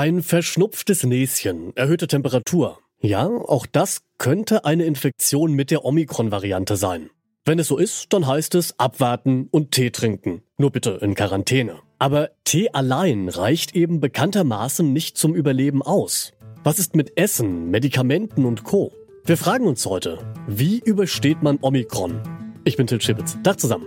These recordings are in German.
Ein verschnupftes Näschen, erhöhte Temperatur. Ja, auch das könnte eine Infektion mit der Omikron-Variante sein. Wenn es so ist, dann heißt es abwarten und Tee trinken. Nur bitte in Quarantäne. Aber Tee allein reicht eben bekanntermaßen nicht zum Überleben aus. Was ist mit Essen, Medikamenten und Co? Wir fragen uns heute, wie übersteht man Omikron? Ich bin Til Schibitz. Tag zusammen.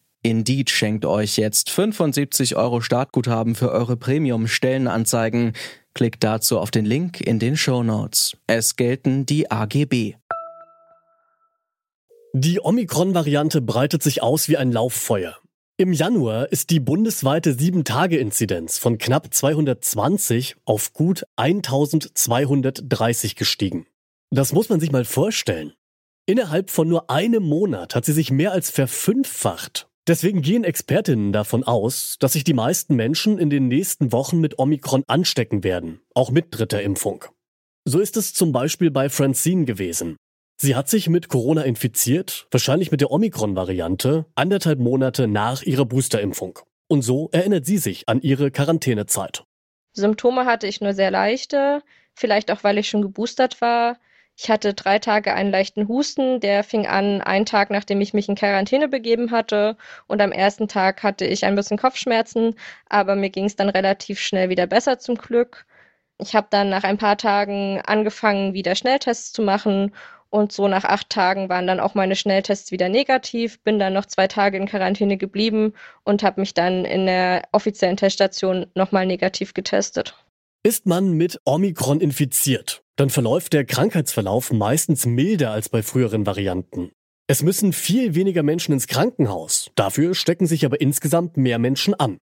Indeed schenkt euch jetzt 75 Euro Startguthaben für eure Premium-Stellenanzeigen. Klickt dazu auf den Link in den Show Notes. Es gelten die AGB. Die Omikron-Variante breitet sich aus wie ein Lauffeuer. Im Januar ist die bundesweite 7-Tage-Inzidenz von knapp 220 auf gut 1230 gestiegen. Das muss man sich mal vorstellen. Innerhalb von nur einem Monat hat sie sich mehr als verfünffacht Deswegen gehen Expertinnen davon aus, dass sich die meisten Menschen in den nächsten Wochen mit Omikron anstecken werden, auch mit dritter Impfung. So ist es zum Beispiel bei Francine gewesen. Sie hat sich mit Corona infiziert, wahrscheinlich mit der Omikron-Variante, anderthalb Monate nach ihrer Boosterimpfung. Und so erinnert sie sich an ihre Quarantänezeit. Symptome hatte ich nur sehr leichte, vielleicht auch weil ich schon geboostert war. Ich hatte drei Tage einen leichten Husten, der fing an einen Tag, nachdem ich mich in Quarantäne begeben hatte. Und am ersten Tag hatte ich ein bisschen Kopfschmerzen, aber mir ging es dann relativ schnell wieder besser zum Glück. Ich habe dann nach ein paar Tagen angefangen, wieder Schnelltests zu machen. Und so nach acht Tagen waren dann auch meine Schnelltests wieder negativ, bin dann noch zwei Tage in Quarantäne geblieben und habe mich dann in der offiziellen Teststation nochmal negativ getestet. Ist man mit Omikron infiziert, dann verläuft der Krankheitsverlauf meistens milder als bei früheren Varianten. Es müssen viel weniger Menschen ins Krankenhaus, dafür stecken sich aber insgesamt mehr Menschen an.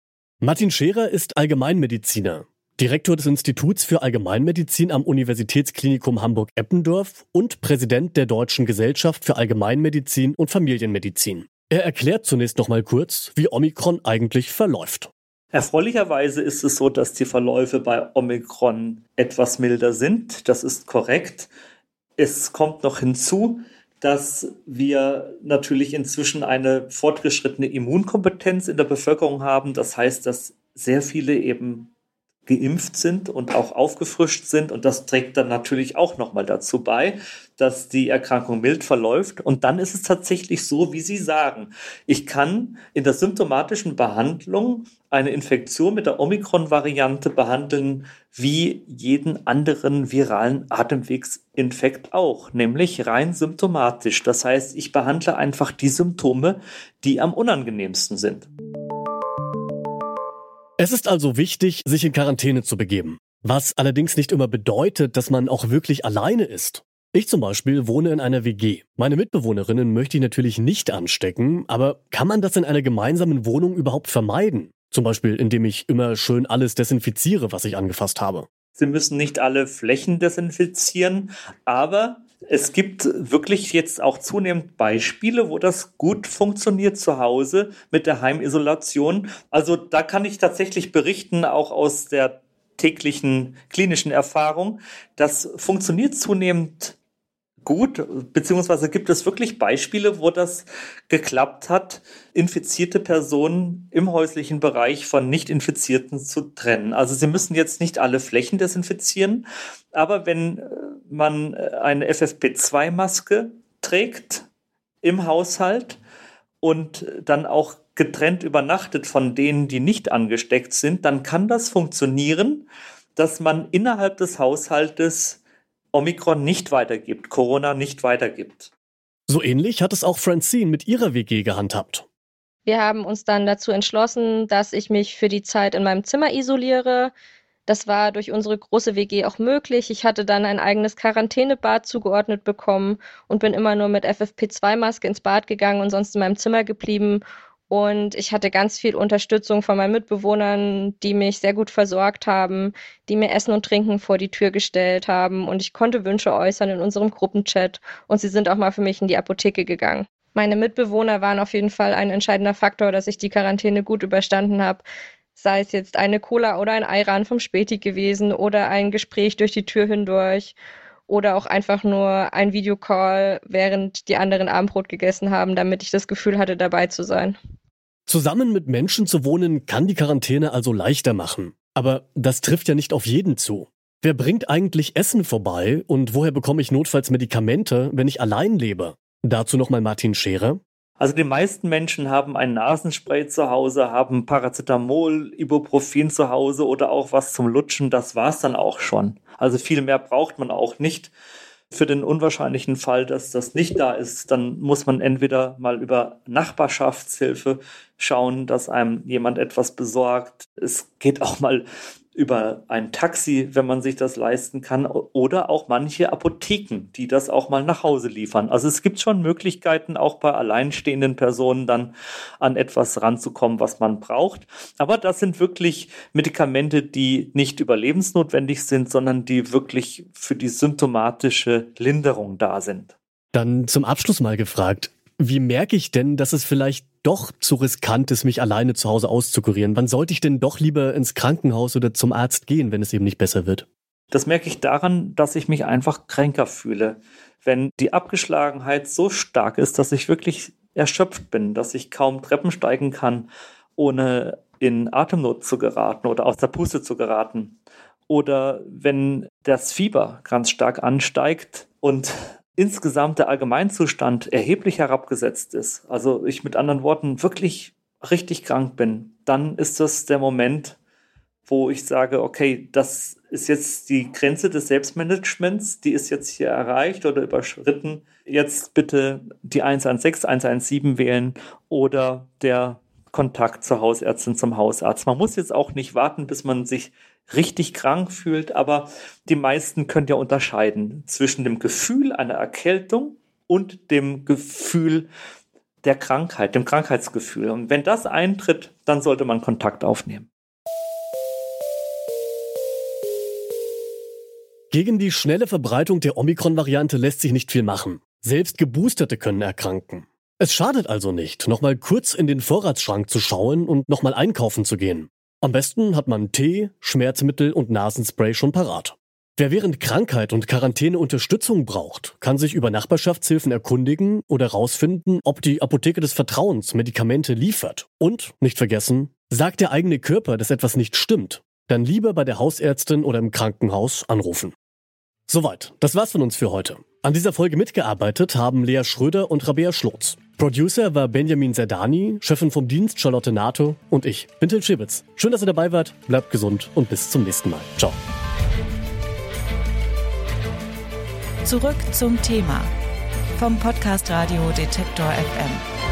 Martin Scherer ist Allgemeinmediziner, Direktor des Instituts für Allgemeinmedizin am Universitätsklinikum Hamburg-Eppendorf und Präsident der Deutschen Gesellschaft für Allgemeinmedizin und Familienmedizin. Er erklärt zunächst nochmal kurz, wie Omikron eigentlich verläuft. Erfreulicherweise ist es so, dass die Verläufe bei Omikron etwas milder sind. Das ist korrekt. Es kommt noch hinzu, dass wir natürlich inzwischen eine fortgeschrittene Immunkompetenz in der Bevölkerung haben. Das heißt, dass sehr viele eben geimpft sind und auch aufgefrischt sind. Und das trägt dann natürlich auch nochmal dazu bei, dass die Erkrankung mild verläuft. Und dann ist es tatsächlich so, wie Sie sagen. Ich kann in der symptomatischen Behandlung eine Infektion mit der Omikron-Variante behandeln wie jeden anderen viralen Atemwegsinfekt auch, nämlich rein symptomatisch. Das heißt, ich behandle einfach die Symptome, die am unangenehmsten sind. Es ist also wichtig, sich in Quarantäne zu begeben. Was allerdings nicht immer bedeutet, dass man auch wirklich alleine ist. Ich zum Beispiel wohne in einer WG. Meine Mitbewohnerinnen möchte ich natürlich nicht anstecken, aber kann man das in einer gemeinsamen Wohnung überhaupt vermeiden? Zum Beispiel, indem ich immer schön alles desinfiziere, was ich angefasst habe. Sie müssen nicht alle Flächen desinfizieren, aber es gibt wirklich jetzt auch zunehmend Beispiele, wo das gut funktioniert zu Hause mit der Heimisolation. Also da kann ich tatsächlich berichten, auch aus der täglichen klinischen Erfahrung. Das funktioniert zunehmend gut, beziehungsweise gibt es wirklich Beispiele, wo das geklappt hat, infizierte Personen im häuslichen Bereich von Nicht-Infizierten zu trennen. Also sie müssen jetzt nicht alle Flächen desinfizieren, aber wenn äh, man äh, eine FFP2-Maske trägt im Haushalt und dann auch getrennt übernachtet von denen, die nicht angesteckt sind, dann kann das funktionieren, dass man innerhalb des Haushaltes Omikron nicht weitergibt, Corona nicht weitergibt. So ähnlich hat es auch Francine mit ihrer WG gehandhabt. Wir haben uns dann dazu entschlossen, dass ich mich für die Zeit in meinem Zimmer isoliere. Das war durch unsere große WG auch möglich. Ich hatte dann ein eigenes Quarantänebad zugeordnet bekommen und bin immer nur mit FFP2-Maske ins Bad gegangen und sonst in meinem Zimmer geblieben. Und ich hatte ganz viel Unterstützung von meinen Mitbewohnern, die mich sehr gut versorgt haben, die mir Essen und Trinken vor die Tür gestellt haben. Und ich konnte Wünsche äußern in unserem Gruppenchat. Und sie sind auch mal für mich in die Apotheke gegangen. Meine Mitbewohner waren auf jeden Fall ein entscheidender Faktor, dass ich die Quarantäne gut überstanden habe sei es jetzt eine Cola oder ein Eiran vom Späti gewesen oder ein Gespräch durch die Tür hindurch oder auch einfach nur ein Videocall, während die anderen Abendbrot gegessen haben, damit ich das Gefühl hatte, dabei zu sein. Zusammen mit Menschen zu wohnen kann die Quarantäne also leichter machen. Aber das trifft ja nicht auf jeden zu. Wer bringt eigentlich Essen vorbei und woher bekomme ich notfalls Medikamente, wenn ich allein lebe? Dazu nochmal Martin Scherer. Also die meisten Menschen haben ein Nasenspray zu Hause, haben Paracetamol, Ibuprofen zu Hause oder auch was zum Lutschen. Das war's dann auch schon. Also viel mehr braucht man auch nicht. Für den unwahrscheinlichen Fall, dass das nicht da ist, dann muss man entweder mal über Nachbarschaftshilfe schauen, dass einem jemand etwas besorgt. Es geht auch mal über ein Taxi, wenn man sich das leisten kann, oder auch manche Apotheken, die das auch mal nach Hause liefern. Also es gibt schon Möglichkeiten, auch bei alleinstehenden Personen dann an etwas ranzukommen, was man braucht. Aber das sind wirklich Medikamente, die nicht überlebensnotwendig sind, sondern die wirklich für die symptomatische Linderung da sind. Dann zum Abschluss mal gefragt, wie merke ich denn, dass es vielleicht doch zu riskant ist, mich alleine zu Hause auszukurieren? Wann sollte ich denn doch lieber ins Krankenhaus oder zum Arzt gehen, wenn es eben nicht besser wird? Das merke ich daran, dass ich mich einfach kränker fühle. Wenn die Abgeschlagenheit so stark ist, dass ich wirklich erschöpft bin, dass ich kaum Treppen steigen kann, ohne in Atemnot zu geraten oder aus der Puste zu geraten. Oder wenn das Fieber ganz stark ansteigt und insgesamt der Allgemeinzustand erheblich herabgesetzt ist, also ich mit anderen Worten wirklich richtig krank bin, dann ist das der Moment, wo ich sage, okay, das ist jetzt die Grenze des Selbstmanagements, die ist jetzt hier erreicht oder überschritten. Jetzt bitte die 116, 117 wählen oder der Kontakt zur Hausärztin, zum Hausarzt. Man muss jetzt auch nicht warten, bis man sich richtig krank fühlt, aber die meisten können ja unterscheiden zwischen dem Gefühl einer Erkältung und dem Gefühl der Krankheit, dem Krankheitsgefühl. Und wenn das eintritt, dann sollte man Kontakt aufnehmen. Gegen die schnelle Verbreitung der Omikron-Variante lässt sich nicht viel machen. Selbst Geboosterte können erkranken. Es schadet also nicht, nochmal kurz in den Vorratsschrank zu schauen und nochmal einkaufen zu gehen. Am besten hat man Tee, Schmerzmittel und Nasenspray schon parat. Wer während Krankheit und Quarantäne Unterstützung braucht, kann sich über Nachbarschaftshilfen erkundigen oder herausfinden, ob die Apotheke des Vertrauens Medikamente liefert. Und, nicht vergessen, sagt der eigene Körper, dass etwas nicht stimmt, dann lieber bei der Hausärztin oder im Krankenhaus anrufen. Soweit, das war's von uns für heute. An dieser Folge mitgearbeitet haben Lea Schröder und Rabea Schlotz. Producer war Benjamin Zerdani, Chefin vom Dienst Charlotte Nato und ich bin Till Schibitz. Schön, dass ihr dabei wart, bleibt gesund und bis zum nächsten Mal. Ciao. Zurück zum Thema vom Podcast Radio Detektor FM.